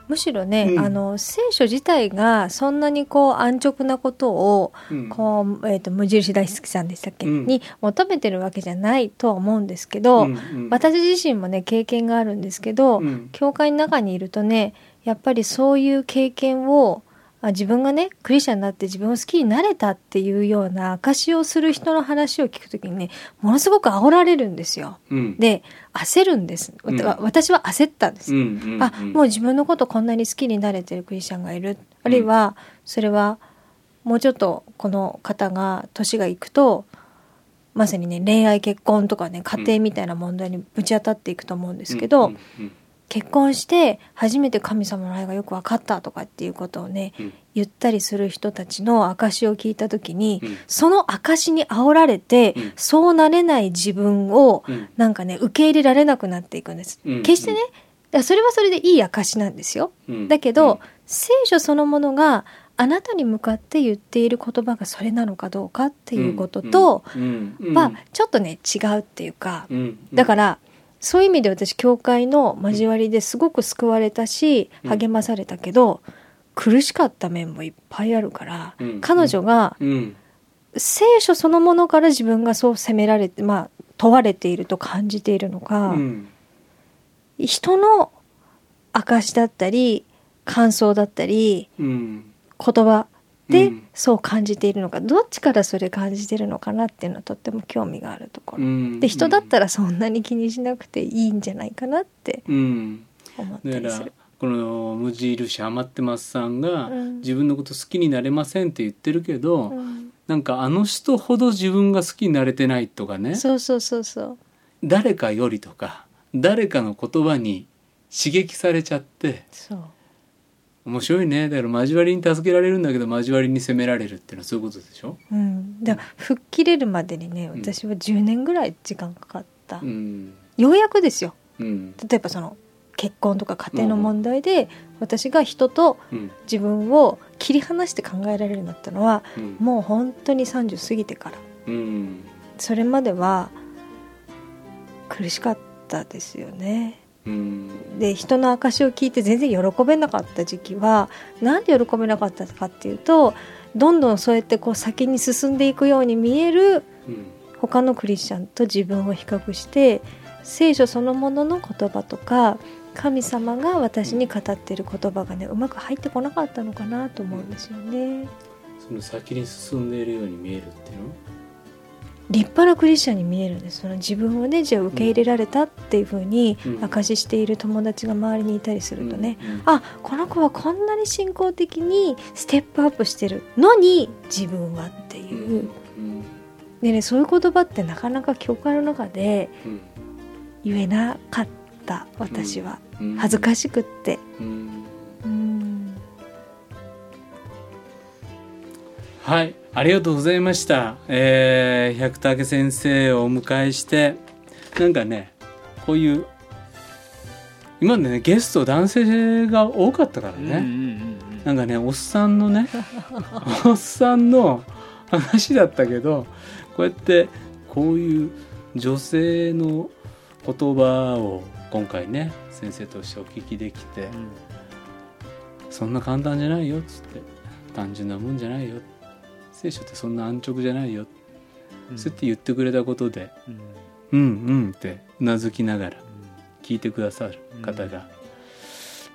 Speaker 3: むしろね、
Speaker 1: うん。
Speaker 3: あの聖書自体がそんなにこう安直なことを
Speaker 1: うん。
Speaker 3: こう、えー、と無印大好きさんでしたっけ、
Speaker 1: うん。
Speaker 3: に求めてるわけじゃないとは思うんですけど、
Speaker 1: うんうん。
Speaker 3: 私自身もね経験があるんですけど、
Speaker 1: うん。
Speaker 3: 教会の中にいるとねやっぱりそういう経験をあ自分がねクリスチャンになって自分を好きになれたっていうような証をする人の話を聞くときにねものすごく煽られるんですよ。
Speaker 1: うん。
Speaker 3: で焦るんです、わ
Speaker 1: うん。
Speaker 3: 私は焦ったんです。
Speaker 1: うんうん
Speaker 3: あもう自分のことこんなに好きになれてるクリスチャンがいる。あるいはそれはもうちょっとこの方が年がいくとまさにね恋愛結婚とかね家庭みたいな問題にぶち当たっていくと思うんですけど、
Speaker 1: うんうん
Speaker 3: 結婚して初めて神様の愛がよく分かったとかっていうことをね
Speaker 1: うん。
Speaker 3: 言ったりする人たちの証を聞いた時に、
Speaker 1: うん。
Speaker 3: その証に煽られて、
Speaker 1: うん。
Speaker 3: そうなれない自分を
Speaker 1: うん。
Speaker 3: なんかね受け入れられなくなっていくんです。
Speaker 1: うん。
Speaker 3: 決してねそれはそれでいい証なんですよ。
Speaker 1: うん。
Speaker 3: だけど、聖書そのものがあなたに向かって言っている言葉がそれなのかどうかっていうことと
Speaker 1: うん。うん。
Speaker 3: はちょっとね違うっていうか、
Speaker 1: うん。
Speaker 3: だからそういう意味で私教会の交わりですごく救われたし
Speaker 1: うん。
Speaker 3: 励まされたけど、苦しかった面もいっぱいあるから、
Speaker 1: うん。
Speaker 3: 彼女が
Speaker 1: うん。
Speaker 3: 聖書そのものから自分がそう責められてまあ問われていると感じているのか、
Speaker 1: うん。
Speaker 3: 人の証だったり感想だったり
Speaker 1: うん。
Speaker 3: 言葉で
Speaker 1: うん。
Speaker 3: そう感じているのか、どっちからそれ感じているのかなっていうのはとっても興味があるところ、
Speaker 1: うん。
Speaker 3: で人だったらそんなに気にしなくていいんじゃないかなって
Speaker 1: うん。
Speaker 3: 思った
Speaker 1: だから
Speaker 3: りする。
Speaker 1: この無印余ってますさんが
Speaker 3: うん。
Speaker 1: 自分のこと好きになれませんって言ってるけど、
Speaker 3: うん。
Speaker 1: なんかあの人ほど自分が好きになれてないとかね。
Speaker 3: そうそうそうそう。
Speaker 1: 誰かよりとか誰かの言葉に刺激されちゃって
Speaker 3: そう
Speaker 1: 面白いね。だから交わりに助けられるんだけど交わりに責められるっていうのはそういうことでしょ、
Speaker 3: うん、だから吹っ切れるまでにね
Speaker 1: うん。
Speaker 3: 私は10年ぐらい時間かかった、
Speaker 1: うん。
Speaker 3: ようやくですよ。
Speaker 1: うん。
Speaker 3: 例えばその結婚とか家庭の問題で私が人と
Speaker 1: うん。
Speaker 3: 自分を切り離して考えられるようになったのは
Speaker 1: うん。
Speaker 3: もう本当に30過ぎてから。
Speaker 1: うん。
Speaker 3: それまでは苦しかったですよね。
Speaker 1: うん
Speaker 3: で人の証を聞いて全然喜べなかった時期はなんで喜べなかったかっていうとどんどんそうやってこう先に進んでいくように見える
Speaker 1: うん。
Speaker 3: 他のクリスチャンと自分を比較して聖書そのものの言葉とか神様が私に語っている言葉がねうまく入ってこなかったのかなと思うんですよね。
Speaker 1: その先に進んでいるように見えるっていうの？
Speaker 3: 立派なクリスチャンに見えるんです。その自分をねじゃあ受け入れられたっていうふうに
Speaker 1: うん。
Speaker 3: 証ししている友達が周りにいたりするとね、
Speaker 1: うんうん
Speaker 3: あこの子はこんなに信仰的にステップアップしてるのに自分はっていう、
Speaker 1: うん
Speaker 3: でねそういう言葉ってなかなか教会の中で
Speaker 1: うん。
Speaker 3: 言えなかった私は、
Speaker 1: うん。
Speaker 3: 恥ずかしくって。
Speaker 1: うん。
Speaker 3: うん。
Speaker 1: はいありがとうございました。えー、百武先生をお迎えしてなんかねこういう今までねゲスト男性が多かったからね、
Speaker 2: うんうんうん
Speaker 1: なんかねおっさんのね おっさんの話だったけどこうやってこういう女性の言葉を今回ね先生としてお聞きできて、
Speaker 2: うん。
Speaker 1: そんな簡単じゃないよっつって単純なもんじゃないよ聖書ってそんな安直じゃないよ、
Speaker 2: うん。
Speaker 1: そうやって言ってくれたことで。
Speaker 2: うん。
Speaker 1: うんうんってうなずきながら聞いてくださる方が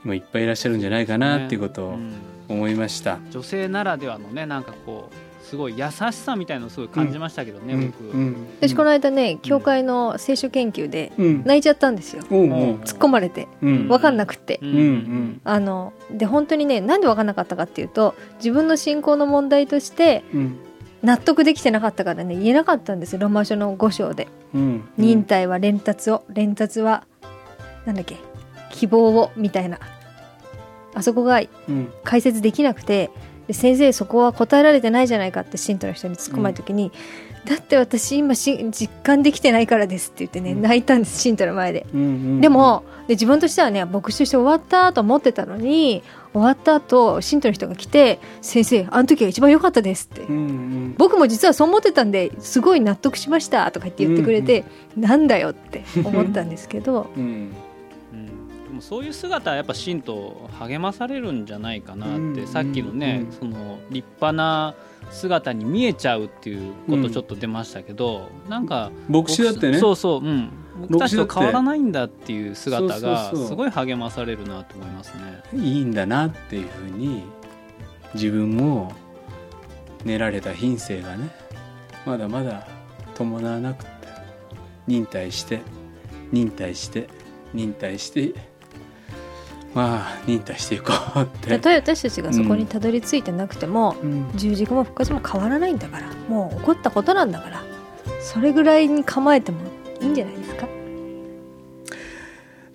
Speaker 1: 今いっぱいいらっしゃるんじゃないかなっていうことを
Speaker 2: うん。
Speaker 1: 思いました。
Speaker 2: 女性ならではのねなんかこうすごい優しさみたいのをすごい感じましたけどね、
Speaker 1: うん。
Speaker 2: 僕、
Speaker 1: うん。
Speaker 3: 私この間ね教会の聖書研究で
Speaker 1: うん。
Speaker 3: 泣いちゃったんですよ。突っ込まれて。
Speaker 1: うん。
Speaker 3: 分かんなくって、
Speaker 2: うん。
Speaker 1: うん。うん。
Speaker 3: あので本当にねなんで分かんなかったかっていうと自分の信仰の問題として
Speaker 1: うん。
Speaker 3: 納得できてなかったからね言えなかったんですよローマ書の5章で。
Speaker 1: うん。
Speaker 3: 忍耐は連達を連達はなんだっけ希望をみたいな。あそこが
Speaker 1: うん。
Speaker 3: 解説できなくてで先生そこは答えられてないじゃないかって信徒の人に突っ込まれた時に、だって私今し実感できてないからですって言ってね
Speaker 1: うん。
Speaker 3: 泣いたんです信徒の前で。
Speaker 1: うんうん
Speaker 3: でもで自分としてはね牧師として終わったと思ってたのに終わった後信徒の人が来て「先生あの時が一番良かったです」って。
Speaker 1: うんうん。
Speaker 3: 僕も実はそう思ってたんですごい納得しましたとか言って言ってくれて、なんだよって思ったんですけど。
Speaker 1: うん
Speaker 2: うんでもそういう姿はやっぱ信徒励まされるんじゃないかなって、
Speaker 1: うん。
Speaker 2: さっきのね、
Speaker 1: うん。
Speaker 2: その立派な姿に見えちゃうっていうことちょっと出ましたけど、なんか
Speaker 1: 牧師だってね。
Speaker 2: そうそう、うん、僕たちと変わらないんだっていう姿がすごい励まされるなと思いますね。
Speaker 1: いいんだなっていうふうに自分も練られた品性がねまだまだ伴わなくって忍耐して忍耐して忍耐してまあ忍耐していこうって。
Speaker 3: たとえ私たちがそこにたどり着いてなくても、
Speaker 1: うん。
Speaker 3: 十字架も復活も変わらないんだからもう起こったことなんだからそれぐらいに構えてもいいんじゃないですか？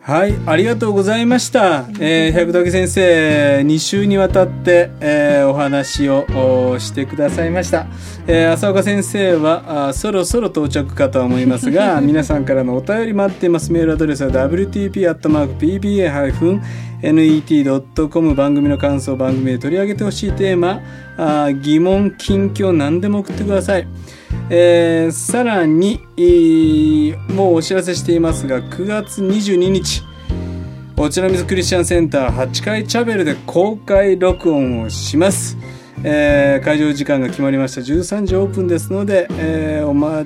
Speaker 1: はい、ありがとうございました。えー、百武先生、2週にわたって、えーお話をおしてくださいました。えー浅岡先生はあそろそろ到着かとは思いますが、皆さんからのお便り待っています。メールアドレスは wtp.pba-net.com 番組の感想、番組で取り上げてほしいテーマ、あ疑問、近況、何でも送ってください。えーさらに、えーもうお知らせしていますが9月22日お茶の水クリスチャンセンター8階チャベルで公開録音をします、えー会場時間が決まりました。13時オープンですので、えーお間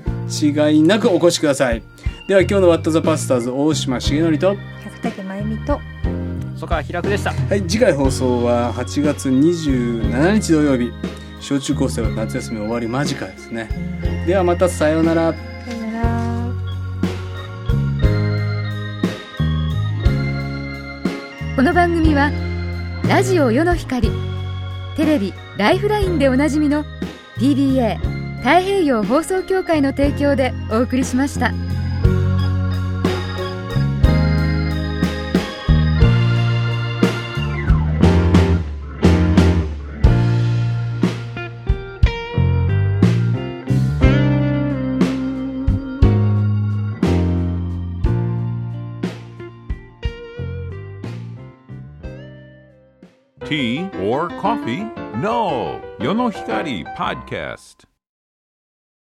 Speaker 1: 違いなくお越しください。では今日の「ワット・ザ・パスターズ」大島重則と、
Speaker 3: 百武真由美と
Speaker 2: そこから開くでした。
Speaker 1: はい、次回放送は8月27日土曜日。小中高生は夏休み終わり間近ですね。ではまたさよう
Speaker 3: なら
Speaker 4: この番組はラジオ世の光テレビ「ライフライン」でおなじみの PBA 太平洋放送協会の提供でお送りしました。
Speaker 5: Tea or coffee? No. Yonohikari Podcast.